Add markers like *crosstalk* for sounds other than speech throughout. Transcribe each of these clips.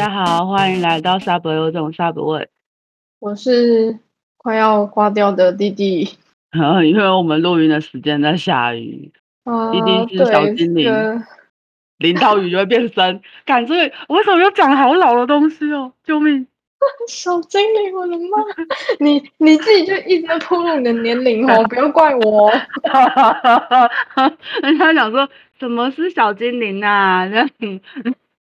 大家好，欢迎来到萨博有种沙博味。我是快要挂掉的弟弟，*laughs* 因为我们录音的时间在下雨。啊、弟弟是小精灵，淋到雨就会变身。感觉我为什么又讲好老的东西哦？救命！*laughs* 小精灵，我的妈！*laughs* 你你自己就一直在透露你的年龄哦，不要怪我。人家想说什么是小精灵啊？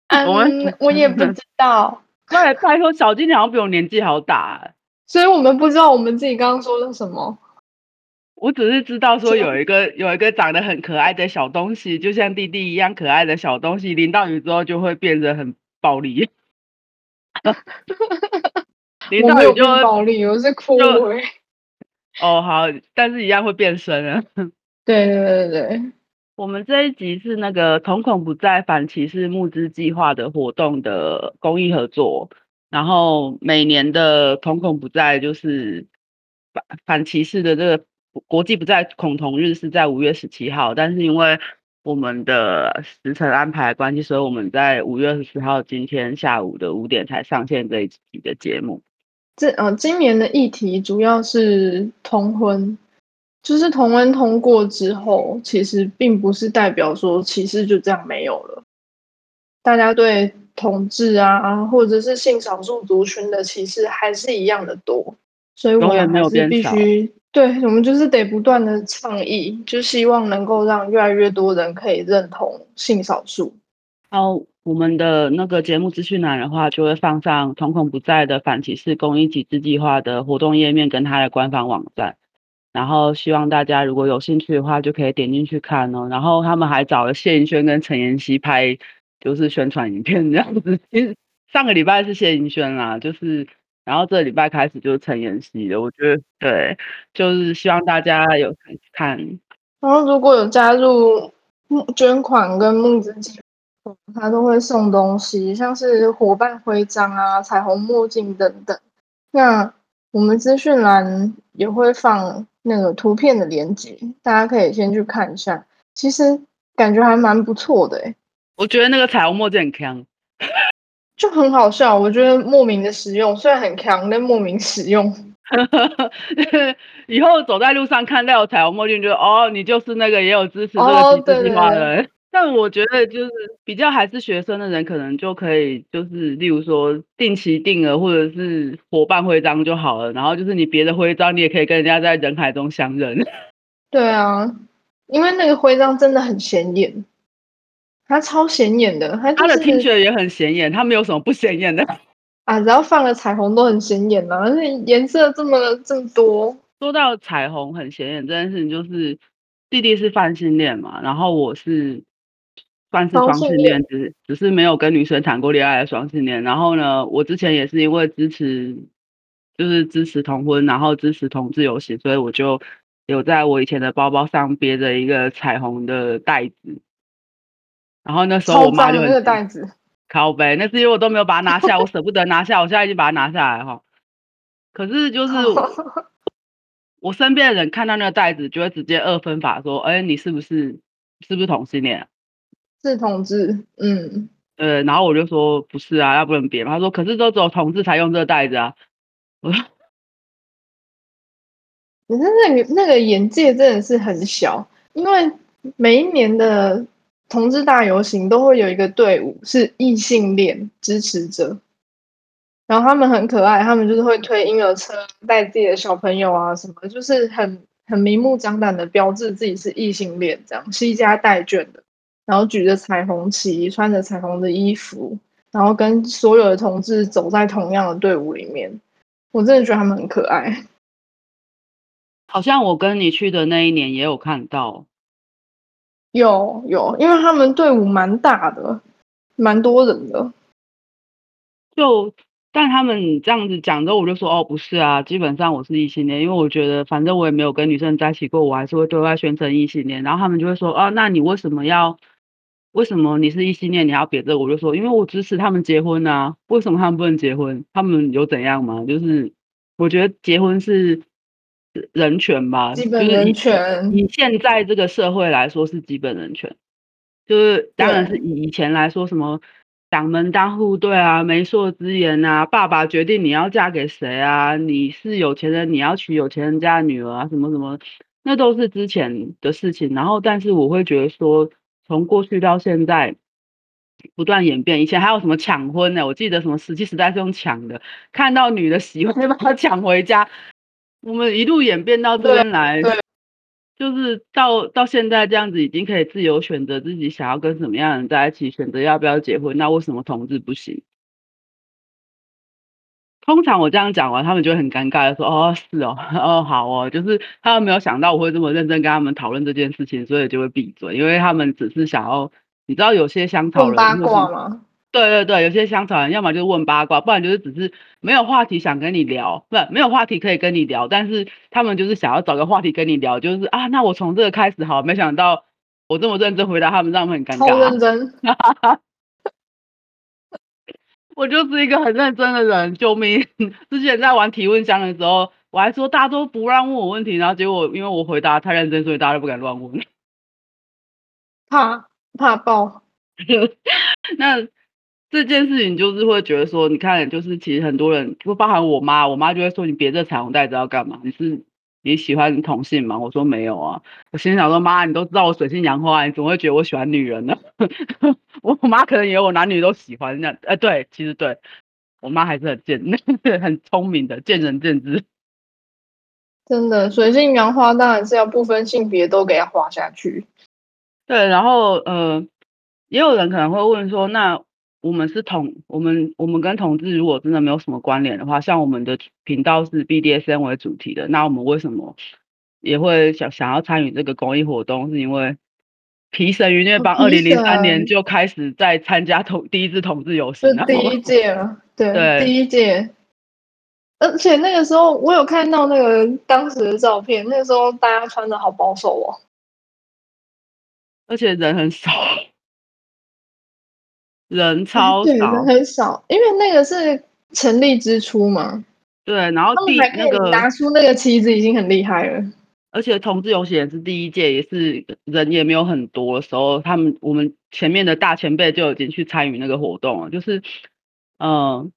这样。嗯，我我也不知道。*laughs* 对，拜托，小精灵好像比我年纪好大，所以我们不知道我们自己刚刚说了什么。我只是知道说有一个有一个长得很可爱的小东西，就像弟弟一样可爱的小东西，淋到雨之后就会变得很暴力。*laughs* 淋到雨就会暴力，我是哭哎。哦，好，但是一样会变身啊。对对对对。我们这一集是那个瞳孔不再反歧视募资计划的活动的公益合作，然后每年的瞳孔不再就是反反歧视的这个国际不再恐同日是在五月十七号，但是因为我们的时程安排关系，所以我们在五月十四号今天下午的五点才上线这一集的节目。这呃，今年的议题主要是同婚。就是同婚通过之后，其实并不是代表说歧视就这样没有了。大家对同志啊，或者是性少数族群的歧视还是一样的多，所以我们还是必须，对，我们就是得不断的倡议，就希望能够让越来越多人可以认同性少数。然后我们的那个节目资讯栏的话，就会放上瞳孔不在的反歧视公益集资计划的活动页面跟它的官方网站。然后希望大家如果有兴趣的话，就可以点进去看哦。然后他们还找了谢盈萱跟陈妍希拍，就是宣传影片这样子。*laughs* 其实上个礼拜是谢盈萱啦，就是然后这个礼拜开始就是陈妍希的。我觉得对，就是希望大家有看。然后如果有加入募捐款跟募资计划，他都会送东西，像是伙伴徽章啊、彩虹墨镜等等。那我们资讯栏也会放。那个图片的连接，大家可以先去看一下。其实感觉还蛮不错的诶，我觉得那个彩虹墨镜很强，就很好笑。我觉得莫名的实用，虽然很强，但莫名实用。*laughs* 以后走在路上看到有彩虹墨镜，就哦，你就是那个也有支持这个计划的人。但我觉得就是比较还是学生的人，可能就可以就是例如说定期定额或者是伙伴徽章就好了。然后就是你别的徽章，你也可以跟人家在人海中相认。*laughs* 对啊，因为那个徽章真的很显眼，它超显眼的。它、就是、的听觉也很显眼，它没有什么不显眼的 *laughs* 啊。只要放了彩虹都很显眼了，而且颜色这么这么多。说到彩虹很显眼这件事情，就是弟弟是泛性恋嘛，然后我是。算是双性恋，只只是没有跟女生谈过恋爱的双性恋。然后呢，我之前也是因为支持，就是支持同婚，然后支持同志游行，所以我就有在我以前的包包上别着一个彩虹的袋子。然后那时候我妈就那个袋子，靠背，那是因为我都没有把它拿下，我舍不得拿下，我现在已经把它拿下来哈。可是就是 *laughs* 我身边的人看到那个袋子，就会直接二分法说：“哎，你是不是是不是同性恋？”是同志，嗯，呃，然后我就说不是啊，要不然别嘛。他说，可是都只有同志才用这个袋子啊。我说，可是那个那个眼界真的是很小，因为每一年的同志大游行都会有一个队伍是异性恋支持者，然后他们很可爱，他们就是会推婴儿车，带自己的小朋友啊什么，就是很很明目张胆的标志自己是异性恋，这样携家带眷的。然后举着彩虹旗，穿着彩虹的衣服，然后跟所有的同志走在同样的队伍里面，我真的觉得他们很可爱。*laughs* 好像我跟你去的那一年也有看到，有有，因为他们队伍蛮大的，蛮多人的。就但他们这样子讲之后，我就说哦，不是啊，基本上我是异性恋，因为我觉得反正我也没有跟女生在一起过，我还是会对外宣称异性恋。然后他们就会说哦，那你为什么要？为什么你是异性恋？你要别的？我就说，因为我支持他们结婚啊。为什么他们不能结婚？他们有怎样吗？就是我觉得结婚是人权吧，基本人权。以现在这个社会来说是基本人权，就是当然是以以前来说，什么党门当户对啊，媒妁之言啊，爸爸决定你要嫁给谁啊，你是有钱人，你要娶有钱人家的女儿啊，什么什么，那都是之前的事情。然后，但是我会觉得说，从过去到现在不断演变。以前还有什么抢婚呢？我记得什么石器时代是用抢的，看到女的喜欢就把她抢回家。我们一路演变到这边来。就是到到现在这样子，已经可以自由选择自己想要跟什么样的人在一起，选择要不要结婚。那为什么同志不行？通常我这样讲完，他们就会很尴尬的说：“哦，是哦，*laughs* 哦，好哦。”就是他们没有想到我会这么认真跟他们讨论这件事情，所以就会闭嘴，因为他们只是想要，你知道，有些香草人。八卦吗？对对对，有些香草人要么就问八卦，不然就是只是没有话题想跟你聊，不，没有话题可以跟你聊，但是他们就是想要找个话题跟你聊，就是啊，那我从这个开始好，没想到我这么认真回答他们，让他们很尴尬。超认真，*laughs* 我就是一个很认真的人，救命！*laughs* 之前在玩提问箱的时候，我还说大家都不让问我问题，然后结果因为我回答太认真，所以大家都不敢乱问，*laughs* 怕怕爆。*laughs* 那。这件事情就是会觉得说，你看，就是其实很多人，就包含我妈，我妈就会说，你别这彩虹袋子要干嘛？你是你喜欢同性吗？我说没有啊。我心想说，妈，你都知道我水性杨花，你怎么会觉得我喜欢女人呢？*laughs* 我妈可能以为我男女都喜欢那样。哎，对，其实对我妈还是很贱，*laughs* 很聪明的，见仁见智。真的，水性杨花当然是要不分性别都给它画下去。对，然后呃，也有人可能会问说，那。我们是同我们我们跟同志如果真的没有什么关联的话，像我们的频道是 BDSM 为主题的，那我们为什么也会想想要参与这个公益活动？是因为皮神愉虐帮二零零三年就开始在参加同第一次同志游行，是第一届了，对，对第一届。而且那个时候我有看到那个当时的照片，那个时候大家穿的好保守哦，而且人很少。人超少，对，人很少，因为那个是成立之初嘛。对，然后第那个拿出那个旗子已经很厉害了。而且同志游行也是第一届，也是人也没有很多的时候，他们我们前面的大前辈就已经去参与那个活动了。就是，嗯、呃，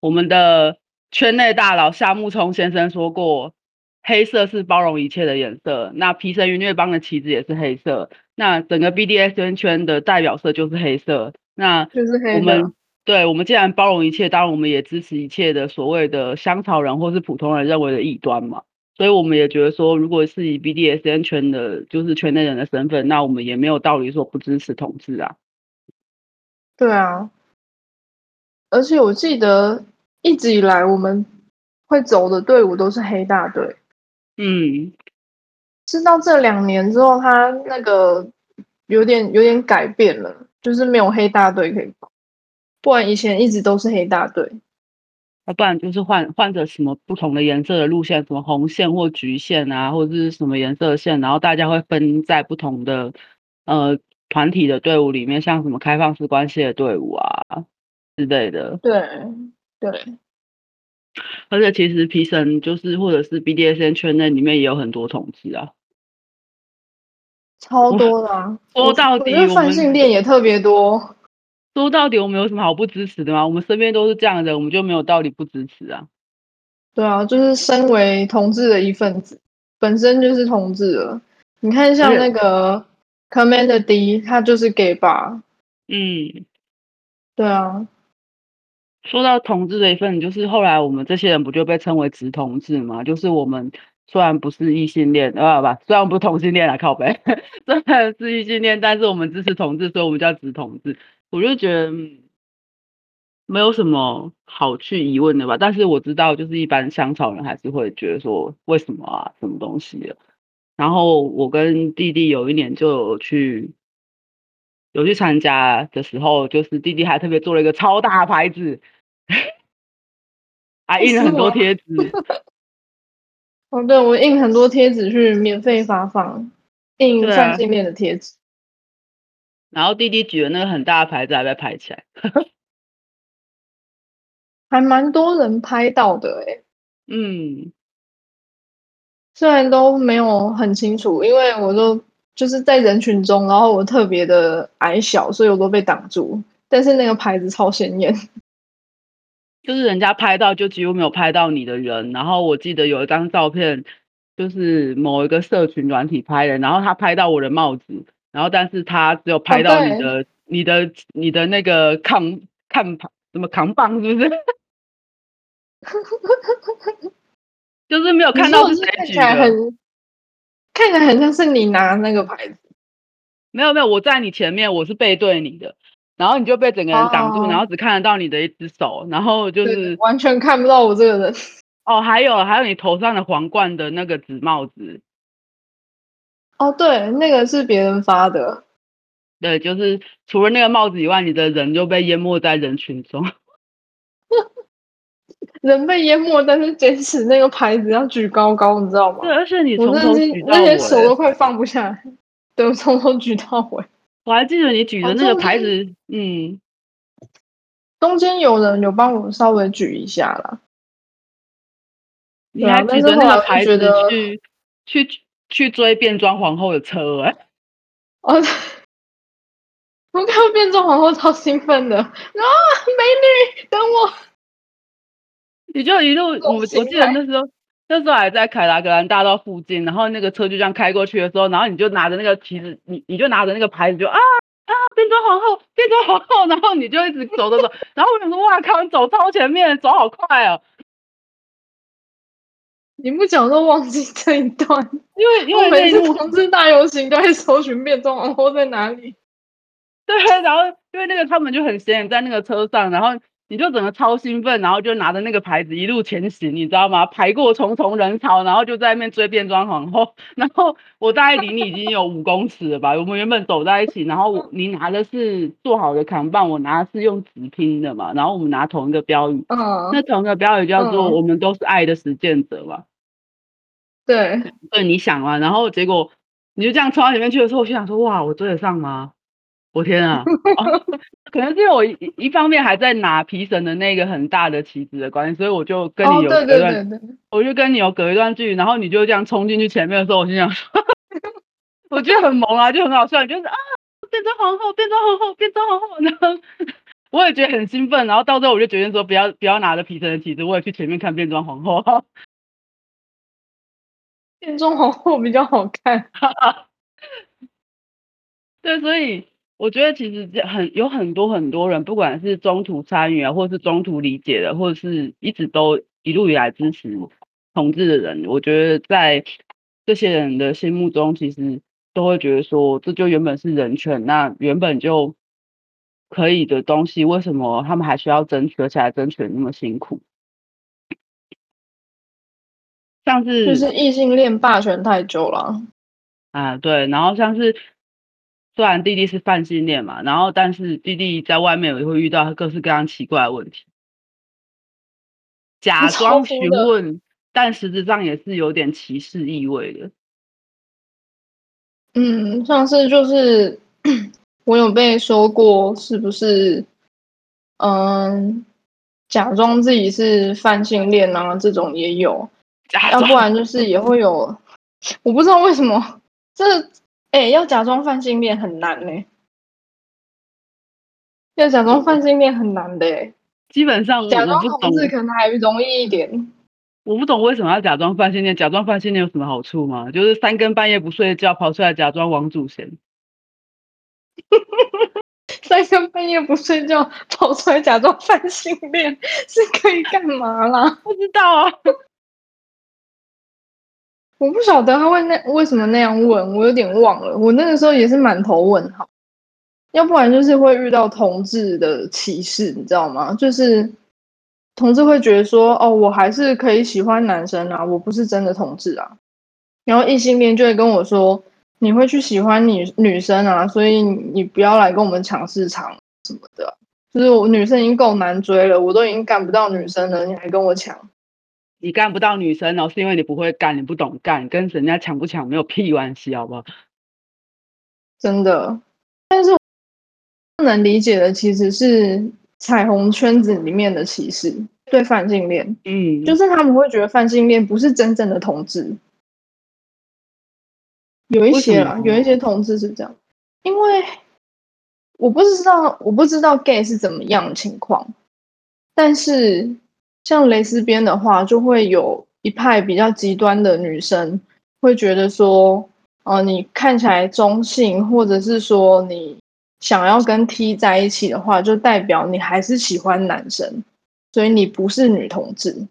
我们的圈内大佬夏木聪先生说过，黑色是包容一切的颜色。那皮神愉虐邦的旗子也是黑色。那整个 BDSM 圈的代表色就是黑色。那我们对，我们既然包容一切，当然我们也支持一切的所谓的香草人或是普通人认为的异端嘛。所以我们也觉得说，如果是以 BDSN 圈的，就是圈内人的身份，那我们也没有道理说不支持同志啊。对啊，而且我记得一直以来我们会走的队伍都是黑大队。嗯，是到这两年之后，他那个有点有点改变了。就是没有黑大队可以跑，不然以前一直都是黑大队，要不然就是换换着什么不同的颜色的路线，什么红线或橘线啊，或者是什么颜色的线，然后大家会分在不同的呃团体的队伍里面，像什么开放式关系的队伍啊之类的。对对，而且其实皮神就是或者是 BDSM 圈内里面也有很多同志啊。超多的啊！*laughs* 说到底，我们泛性恋也特别多。说到底，我们有什么好不支持的吗？我们身边都是这样的人，我们就没有道理不支持啊。对啊，就是身为同志的一份子，本身就是同志了。你看，像那个 Commander D，他就是 gay 吧？嗯，对啊。说到同志的一份，就是后来我们这些人不就被称为直同志吗？就是我们。虽然不是异性恋，啊不，虽然不是同性恋啊，靠背，*laughs* 虽然是异性恋，但是我们支持同志，所以我们叫直同志。我就觉得没有什么好去疑问的吧。但是我知道，就是一般香草人还是会觉得说，为什么啊，什么东西的。然后我跟弟弟有一年就有去有去参加的时候，就是弟弟还特别做了一个超大牌子，*laughs* 还印了很多贴纸。哦，对，我印很多贴纸去免费发放，印泛性恋的贴纸。然后弟弟举的那个很大的牌子还被拍起来，*laughs* 还蛮多人拍到的哎。嗯，虽然都没有很清楚，因为我都就是在人群中，然后我特别的矮小，所以我都被挡住。但是那个牌子超显眼，就是人家拍到就几乎没有拍到你的人。然后我记得有一张照片，就是某一个社群软体拍的，然后他拍到我的帽子，然后但是他只有拍到你的、哦、你的、你的那个抗抗棒，什么扛棒是不是？*laughs* 就是没有看到是谁举的。看起来很像是你拿那个牌子，没有没有，我在你前面，我是背对你的，然后你就被整个人挡住，哦、然后只看得到你的一只手，然后就是完全看不到我这个人。*laughs* 哦，还有还有你头上的皇冠的那个纸帽子。哦，对，那个是别人发的。对，就是除了那个帽子以外，你的人就被淹没在人群中。*laughs* 人被淹没，但是坚持那个牌子要举高高，你知道吗？对，而且你从头举到尾，那些手都快放不下来。对，我从头举到尾。我还记得你举的那个牌子，嗯，中间有人有帮我稍微举一下啦。你还举着那个牌子去去去追变装皇后的车哎、欸！哦，*laughs* 我看到变装皇后超兴奋的啊，美女，等我。你就一路，我我记得那时候那时候还在凯达格兰大道附近，然后那个车就这样开过去的时候，然后你就拿着那个旗子，你你就拿着那个牌子就啊啊变装皇后变装皇后，然后你就一直走走走，然后我想说哇靠，你走超前面，走好快哦！你不讲都忘记这一段，因为因为每次同志大游行都会搜寻变装皇后在哪里。*laughs* 对，然后因为那个他们就很显眼在那个车上，然后。你就整个超兴奋，然后就拿着那个牌子一路前行，你知道吗？排过重重人潮，然后就在那边追变装皇后。*laughs* 然后我大概离你已经有五公尺了吧？我们原本走在一起，然后我你拿的是做好的扛棒，我拿的是用纸拼的嘛。然后我们拿同一个标语，嗯，那同一个标语叫做“我们都是爱的实践者”嘛。对，对，你想嘛？然后结果你就这样冲到前面去的时候，我心想说：哇，我追得上吗？我天啊！哦、可能是因为我一一方面还在拿皮神的那个很大的旗子的关系，所以我就跟你有隔一段，哦、对对对对，我就跟你有隔一段距离，然后你就这样冲进去前面的时候，我心想说，*laughs* 我觉得很萌啊，就很好笑，就是啊，变装皇后，变装皇后，变装皇后，然后我也觉得很兴奋，然后到最后我就决定说，不要不要拿着皮神的旗子，我也去前面看变装皇后，变装皇后比较好看，*laughs* 对，所以。我觉得其实很有很多很多人，不管是中途参与啊，或是中途理解的，或者是一直都一路以来支持同志的人，我觉得在这些人的心目中，其实都会觉得说，这就原本是人权，那原本就可以的东西，为什么他们还需要争取，而且还争取那么辛苦？像是就是异性恋霸权太久了啊，对，然后像是。虽然弟弟是泛性恋嘛，然后但是弟弟在外面也会遇到各式各样奇怪的问题，假装询问，但实质上也是有点歧视意味的。嗯，上次就是我有被说过，是不是？嗯，假装自己是泛性恋啊，这种也有，要不然就是也会有，我不知道为什么这。哎、欸，要假装泛性恋很难呢、欸。要假装泛性恋很难的、欸，基本上假装同志可能还容易一点。我不懂为什么要假装泛性恋？假装泛性恋有什么好处吗？就是三更半夜不睡觉跑出来假装王祖贤。*laughs* 三更半夜不睡觉跑出来假装泛性恋 *laughs* 是可以干嘛啦？不知道啊。我不晓得他会那为什么那样问，我有点忘了。我那个时候也是满头问号，要不然就是会遇到同志的歧视，你知道吗？就是同志会觉得说，哦，我还是可以喜欢男生啊，我不是真的同志啊。然后异性恋就会跟我说，你会去喜欢女女生啊，所以你不要来跟我们抢市场什么的。就是我女生已经够难追了，我都已经干不到女生了，你还跟我抢。你干不到女生哦，是因为你不会干，你不懂干，跟人家抢不抢没有屁关系，好不好？真的，但是不能理解的其实是彩虹圈子里面的歧视，对泛性恋，嗯，就是他们会觉得泛性恋不是真正的同志，有一些啦，有一些同志是这样，因为我不知道，我不知道 gay 是怎么样的情况，但是像蕾丝边的话，就会有一派比较极端的女生会觉得说，哦、呃，你看起来中性，或者是说你想要跟 T 在一起的话，就代表你还是喜欢男生，所以你不是女同志。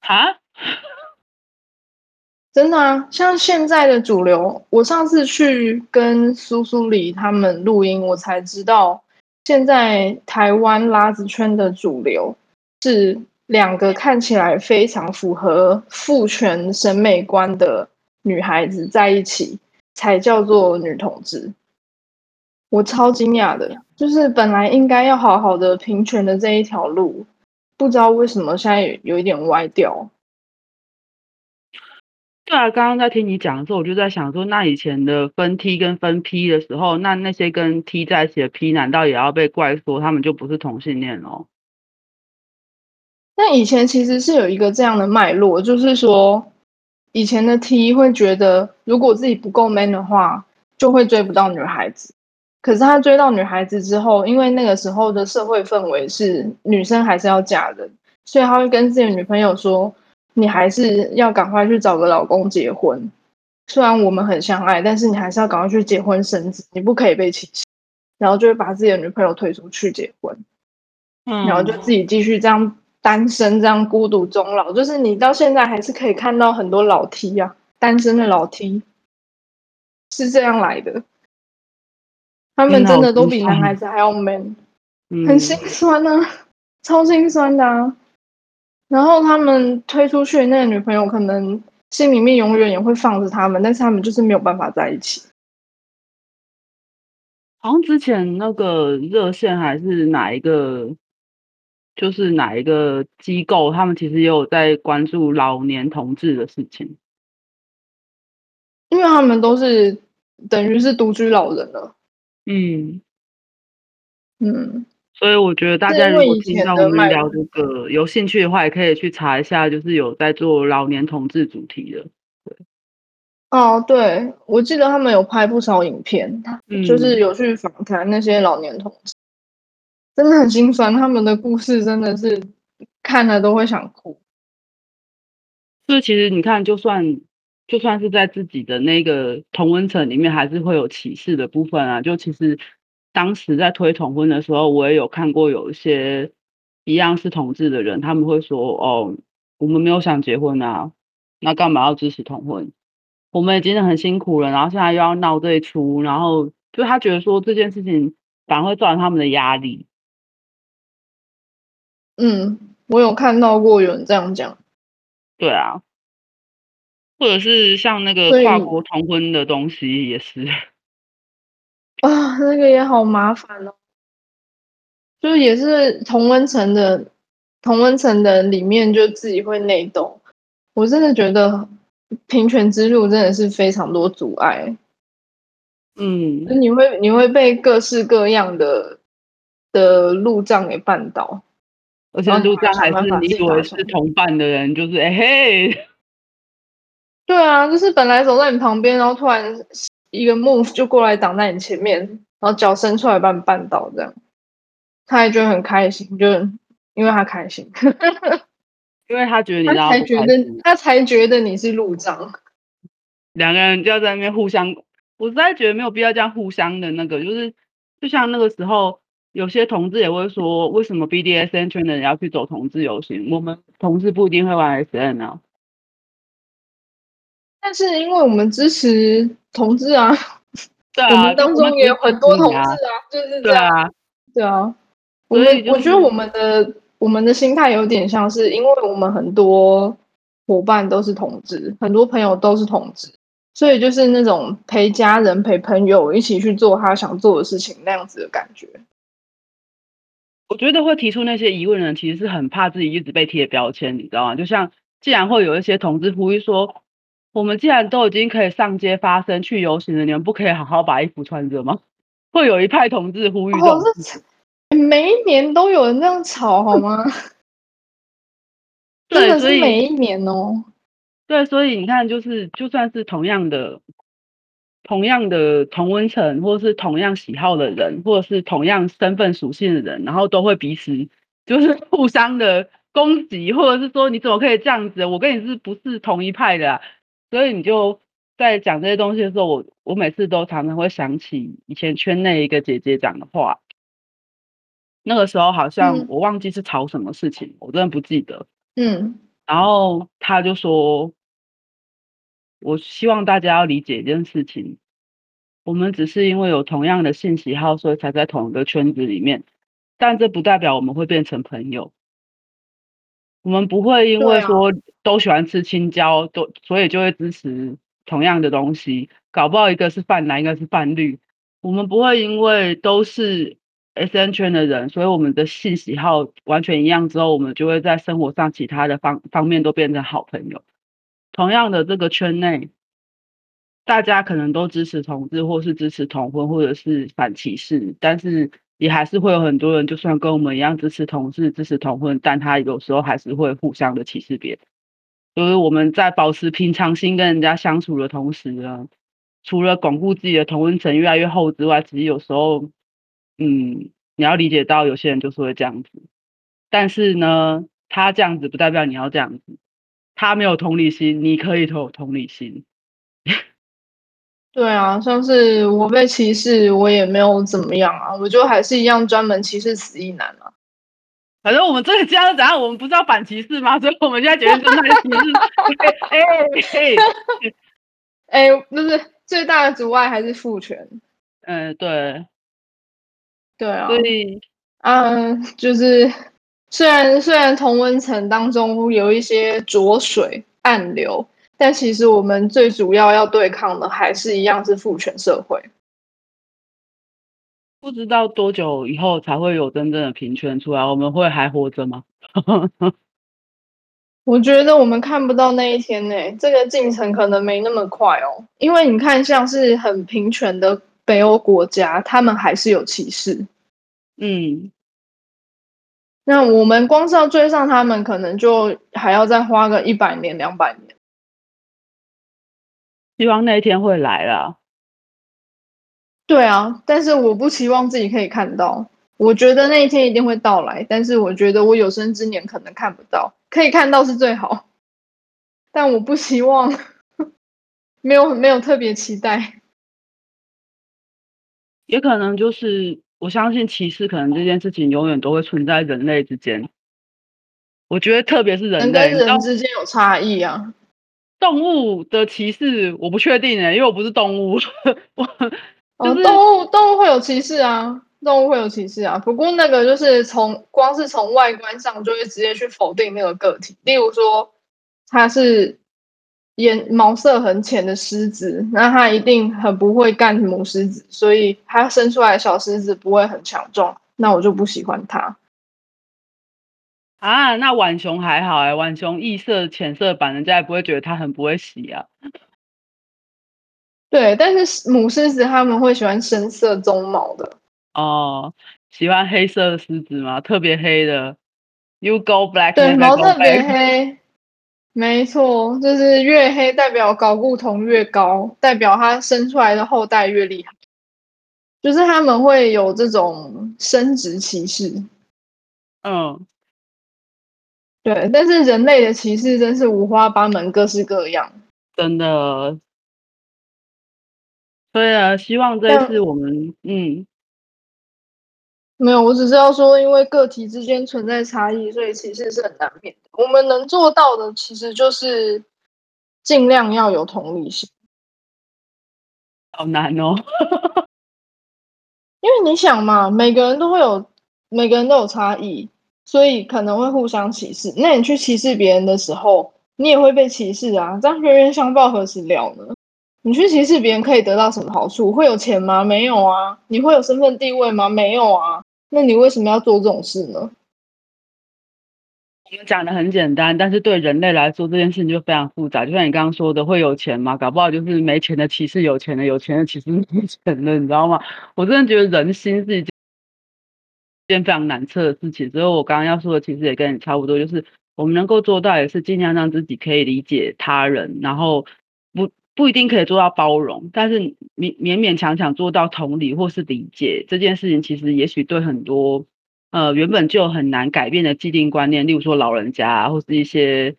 啊？*laughs* 真的啊，像现在的主流，我上次去跟苏苏里他们录音，我才知道，现在台湾拉子圈的主流是两个看起来非常符合父权审美观的女孩子在一起，才叫做女同志。我超惊讶的，就是本来应该要好好的平权的这一条路，不知道为什么现在有一点歪掉。对啊，刚刚在听你讲的时候，我就在想说，那以前的分 T 跟分 P 的时候，那那些跟 T 在一起的 P，难道也要被怪说他们就不是同性恋哦？那以前其实是有一个这样的脉络，就是说，以前的 T 会觉得，如果自己不够 man 的话，就会追不到女孩子。可是他追到女孩子之后，因为那个时候的社会氛围是女生还是要嫁人，所以他会跟自己的女朋友说。你还是要赶快去找个老公结婚，虽然我们很相爱，但是你还是要赶快去结婚生子，你不可以被弃弃。然后就会把自己的女朋友推出去结婚，嗯，然后就自己继续这样单身，这样孤独终老。就是你到现在还是可以看到很多老 T 啊，单身的老 T 是这样来的，他们真的都比男孩子还要 man，很心酸啊，超心酸的啊。然后他们推出去，那个女朋友可能心里面永远也会放着他们，但是他们就是没有办法在一起。好像之前那个热线还是哪一个，就是哪一个机构，他们其实也有在关注老年同志的事情，因为他们都是等于是独居老人了。嗯嗯。所以我觉得大家如果听到我们聊这个有兴趣的话，也可以去查一下，就是有在做老年同志主题的。对，哦，对，我记得他们有拍不少影片，嗯、就是有去访谈那些老年同志，真的很心酸，他们的故事真的是看了都会想哭。所以其实你看，就算就算是在自己的那个同温层里面，还是会有歧视的部分啊。就其实。当时在推同婚的时候，我也有看过有一些一样是同志的人，他们会说：“哦，我们没有想结婚啊，那干嘛要支持同婚？我们已经很辛苦了，然后现在又要闹这一出，然后就他觉得说这件事情反而会造成他们的压力。”嗯，我有看到过有人这样讲。对啊，或者是像那个跨国同婚的东西也是。啊，那个也好麻烦哦，就也是同温层的，同温层的里面就自己会内斗。我真的觉得平权之路真的是非常多阻碍。嗯，你会你会被各式各样的的路障给绊倒，而且路障还是你以为是同伴的人，就是哎嘿，*laughs* 对啊，就是本来走在你旁边，然后突然。一个 move 就过来挡在你前面，然后脚伸出来把你绊倒，这样，他也觉得很开心，就因为他开心，*laughs* 因为他觉得你他才觉得他才觉得你是路障，两个人就要在那边互相，我实在觉得没有必要这样互相的那个，就是就像那个时候，有些同志也会说，为什么 BDSN 圈的人要去走同志游行，我们同志不一定会玩 SN 啊。但是因为我们支持同志啊，*laughs* 对啊，*laughs* 我们当中也有很多同志啊，就是这样，对啊，对啊。我们我觉得我们的我们的心态有点像是，因为我们很多伙伴都是同志，很多朋友都是同志，所以就是那种陪家人、陪朋友一起去做他想做的事情那样子的感觉。我觉得会提出那些疑问的人，其实是很怕自己一直被贴标签，你知道吗？就像既然会有一些同志呼吁说。我们既然都已经可以上街发声、去游行了，你们不可以好好把衣服穿着吗？*laughs* 会有一派同志呼吁这种、哦、每一年都有人这样吵，好吗？*laughs* 真的是每一年哦。对，所以你看，就是就算是同样的同样的同温层，或是同样喜好的人，或者是同样身份属性的人，然后都会彼此就是互相的攻击，或者是说你怎么可以这样子？我跟你是不是同一派的啊？所以你就在讲这些东西的时候，我我每次都常常会想起以前圈内一个姐姐讲的话。那个时候好像我忘记是吵什么事情，嗯、我真的不记得。嗯，然后他就说。我希望大家要理解一件事情，我们只是因为有同样的性喜好，所以才在同一个圈子里面，但这不代表我们会变成朋友。我们不会因为说都喜欢吃青椒，都所以就会支持同样的东西。搞不好一个是泛蓝，一个是泛绿。我们不会因为都是 SN 圈的人，所以我们的性喜好完全一样之后，我们就会在生活上其他的方方面都变成好朋友。同样的，这个圈内，大家可能都支持同志，或是支持同婚，或者是反歧视，但是也还是会有很多人，就算跟我们一样支持同志、支持同婚，但他有时候还是会互相的歧视别人。所以我们在保持平常心跟人家相处的同时呢，除了巩固自己的同温层越来越厚之外，其实有时候，嗯，你要理解到有些人就是会这样子，但是呢，他这样子不代表你要这样子。他没有同理心，你可以有同理心。对啊，像是我被歧视，我也没有怎么样啊，我就还是一样专门歧视死异男啊。反正我们这个家是怎样，我们不是要反歧视吗？所以我们现在决定正在歧视。哎哎哎，*laughs* 不是最大的阻碍还是父权。嗯，对。对啊。所以，嗯，就是。虽然虽然同温层当中有一些浊水暗流，但其实我们最主要要对抗的还是一样是父权社会。不知道多久以后才会有真正的平权出来？我们会还活着吗？*laughs* 我觉得我们看不到那一天呢、欸，这个进程可能没那么快哦。因为你看，像是很平权的北欧国家，他们还是有歧视。嗯。那我们光是要追上他们，可能就还要再花个一百年、两百年。希望那一天会来了。对啊，但是我不期望自己可以看到。我觉得那一天一定会到来，但是我觉得我有生之年可能看不到。可以看到是最好，但我不希望，*laughs* 没有没有特别期待。也可能就是。我相信歧视可能这件事情永远都会存在人类之间。我觉得特别是人类，人跟人之间有差异啊。动物的歧视我不确定诶，因为我不是动物。*laughs* 我就是、哦，动物动物会有歧视啊，动物会有歧视啊。不过那个就是从光是从外观上就会直接去否定那个个体，例如说它是。眼毛色很浅的狮子，那它一定很不会干母狮子，所以它生出来的小狮子不会很强壮，那我就不喜欢它。啊，那浣熊还好哎，浣熊异色浅色版，人家也不会觉得它很不会洗啊。对，但是母狮子他们会喜欢深色棕毛的。哦，喜欢黑色的狮子吗？特别黑的，You go black，对，毛特别黑。没错，就是越黑代表睾固酮越高，代表它生出来的后代越厉害。就是他们会有这种生殖歧视。嗯，对，但是人类的歧视真是五花八门，各式各样。真的。对啊，希望这一次我们，嗯。没有，我只是要说，因为个体之间存在差异，所以歧视是很难免的。我们能做到的，其实就是尽量要有同理心。好难哦，*laughs* 因为你想嘛，每个人都会有，每个人都有差异，所以可能会互相歧视。那你去歧视别人的时候，你也会被歧视啊！这样冤冤相报何时了呢？你去歧视别人可以得到什么好处？会有钱吗？没有啊。你会有身份地位吗？没有啊。那你为什么要做这种事呢？我们讲的很简单，但是对人类来说，这件事情就非常复杂。就像你刚刚说的，会有钱吗？搞不好就是没钱的歧视有钱的，有钱的歧视没钱的，你知道吗？我真的觉得人心是一件件非常难测的事情。所以我刚刚要说的，其实也跟你差不多，就是我们能够做到，也是尽量让自己可以理解他人，然后不不一定可以做到包容，但是勉勉勉强强做到同理或是理解这件事情，其实也许对很多呃原本就很难改变的既定观念，例如说老人家啊，或是一些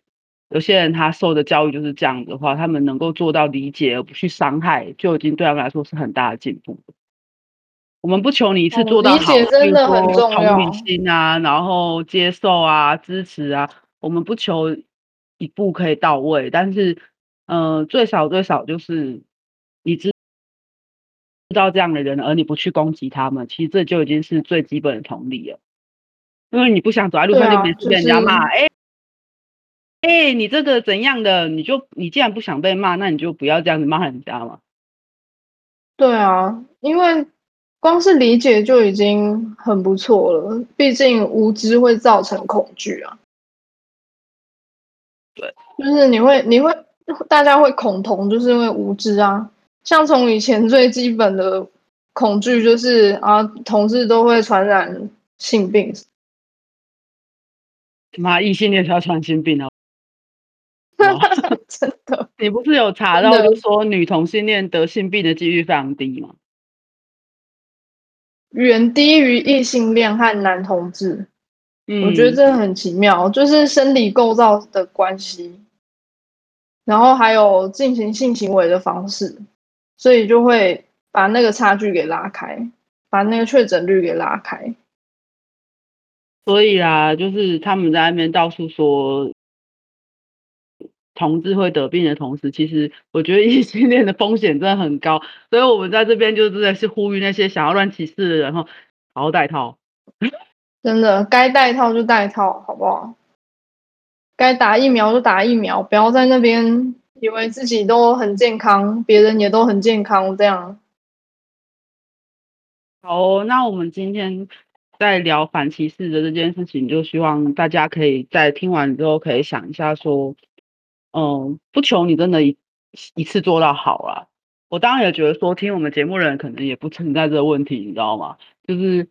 有些人他受的教育就是这样的话，他们能够做到理解而不去伤害，就已经对他们来说是很大的进步。我们不求你一次做到好，理解真的很重要，同理心啊，然后接受啊，支持啊，我们不求一步可以到位，但是。嗯、呃，最少最少就是你知知道这样的人，而你不去攻击他们，其实这就已经是最基本的同理了。因为你不想走在路上就别被人家骂，哎哎、就是欸欸，你这个怎样的？你就你既然不想被骂，那你就不要这样子骂人家嘛。对啊，因为光是理解就已经很不错了，毕竟无知会造成恐惧啊。对，就是你会你会。大家会恐同，就是因为无知啊。像从以前最基本的恐惧，就是啊，同事都会传染性病。妈，异性恋才传性病啊！*laughs* 真的？你不是有查到，就说女同性恋得性病的几率非常低吗？远低于异性恋和男同志。嗯，我觉得这很奇妙，就是生理构造的关系。然后还有进行性行为的方式，所以就会把那个差距给拉开，把那个确诊率给拉开。所以啊，就是他们在那边到处说同志会得病的同时，其实我觉得异性恋的风险真的很高。*laughs* 所以我们在这边就真的是呼吁那些想要乱歧视的人，哈，好好戴套。真的，该戴套就戴套，好不好？该打疫苗就打疫苗，不要在那边以为自己都很健康，别人也都很健康这样。好，那我们今天在聊反歧视的这件事情，就希望大家可以在听完之后可以想一下，说，嗯，不求你真的一一次做到好啊。我当然也觉得说，听我们节目的人可能也不存在这个问题，你知道吗？就是。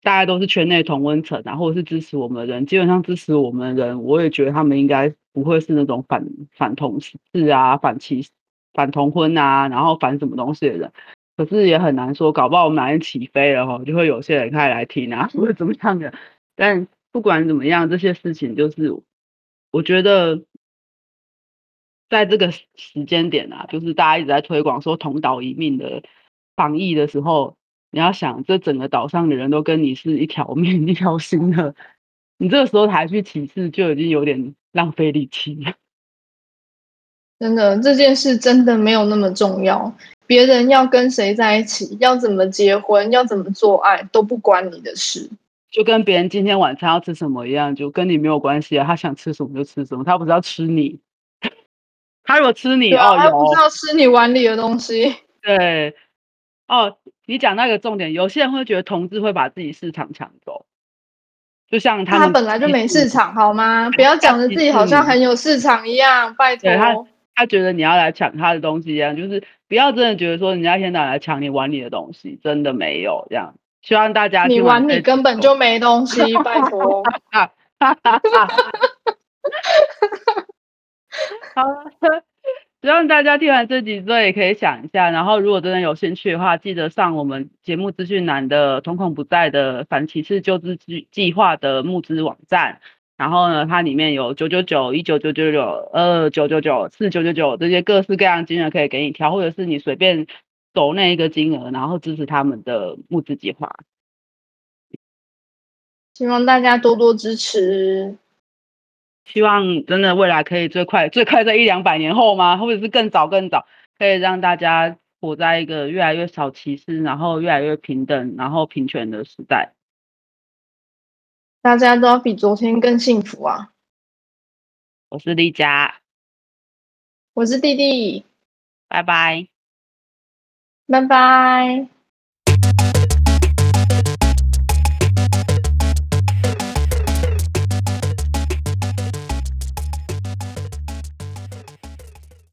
大家都是圈内同温层啊，或者是支持我们的人，基本上支持我们的人，我也觉得他们应该不会是那种反反同事啊、反歧、反同婚啊，然后反什么东西的人。可是也很难说，搞不好我们哪天起飞了哈，就会有些人开始来听啊，或者怎么样的。但不管怎么样，这些事情就是我觉得在这个时间点啊，就是大家一直在推广说同岛一命的防疫的时候。你要想，这整个岛上的人都跟你是一条 *laughs* 命、一条心的，你这个时候还去歧视，就已经有点浪费力气了。*laughs* 真的，这件事真的没有那么重要。别人要跟谁在一起，要怎么结婚，要怎么做爱，都不关你的事。就跟别人今天晚餐要吃什么一样，就跟你没有关系啊。他想吃什么就吃什么，他不是要吃你。他如果吃你，啊、哦，他不是要吃你碗里的东西。*laughs* 对。哦，你讲那个重点，有些人会觉得同志会把自己市场抢走，就像他他本来就没市场，好吗？不要讲的自己好像很有市场一样，拜托。他他觉得你要来抢他的东西一样，就是不要真的觉得说人家一天到晚来抢你碗里的东西，真的没有这样。希望大家你碗里根本就没东西，拜托。*laughs* *laughs* 好。希望大家听完这集之后也可以想一下，然后如果真的有兴趣的话，记得上我们节目资讯栏的“瞳孔不在”的反歧视救治计计划的募资网站。然后呢，它里面有九九九、一九九九九、二九九九、四九九九这些各式各样金额可以给你挑，或者是你随便抖那一个金额，然后支持他们的募资计划。希望大家多多支持。希望真的未来可以最快最快在一两百年后吗？或者是更早更早，可以让大家活在一个越来越少歧视，然后越来越平等，然后平权的时代。大家都要比昨天更幸福啊！我是丽佳，我是弟弟，拜拜，拜拜。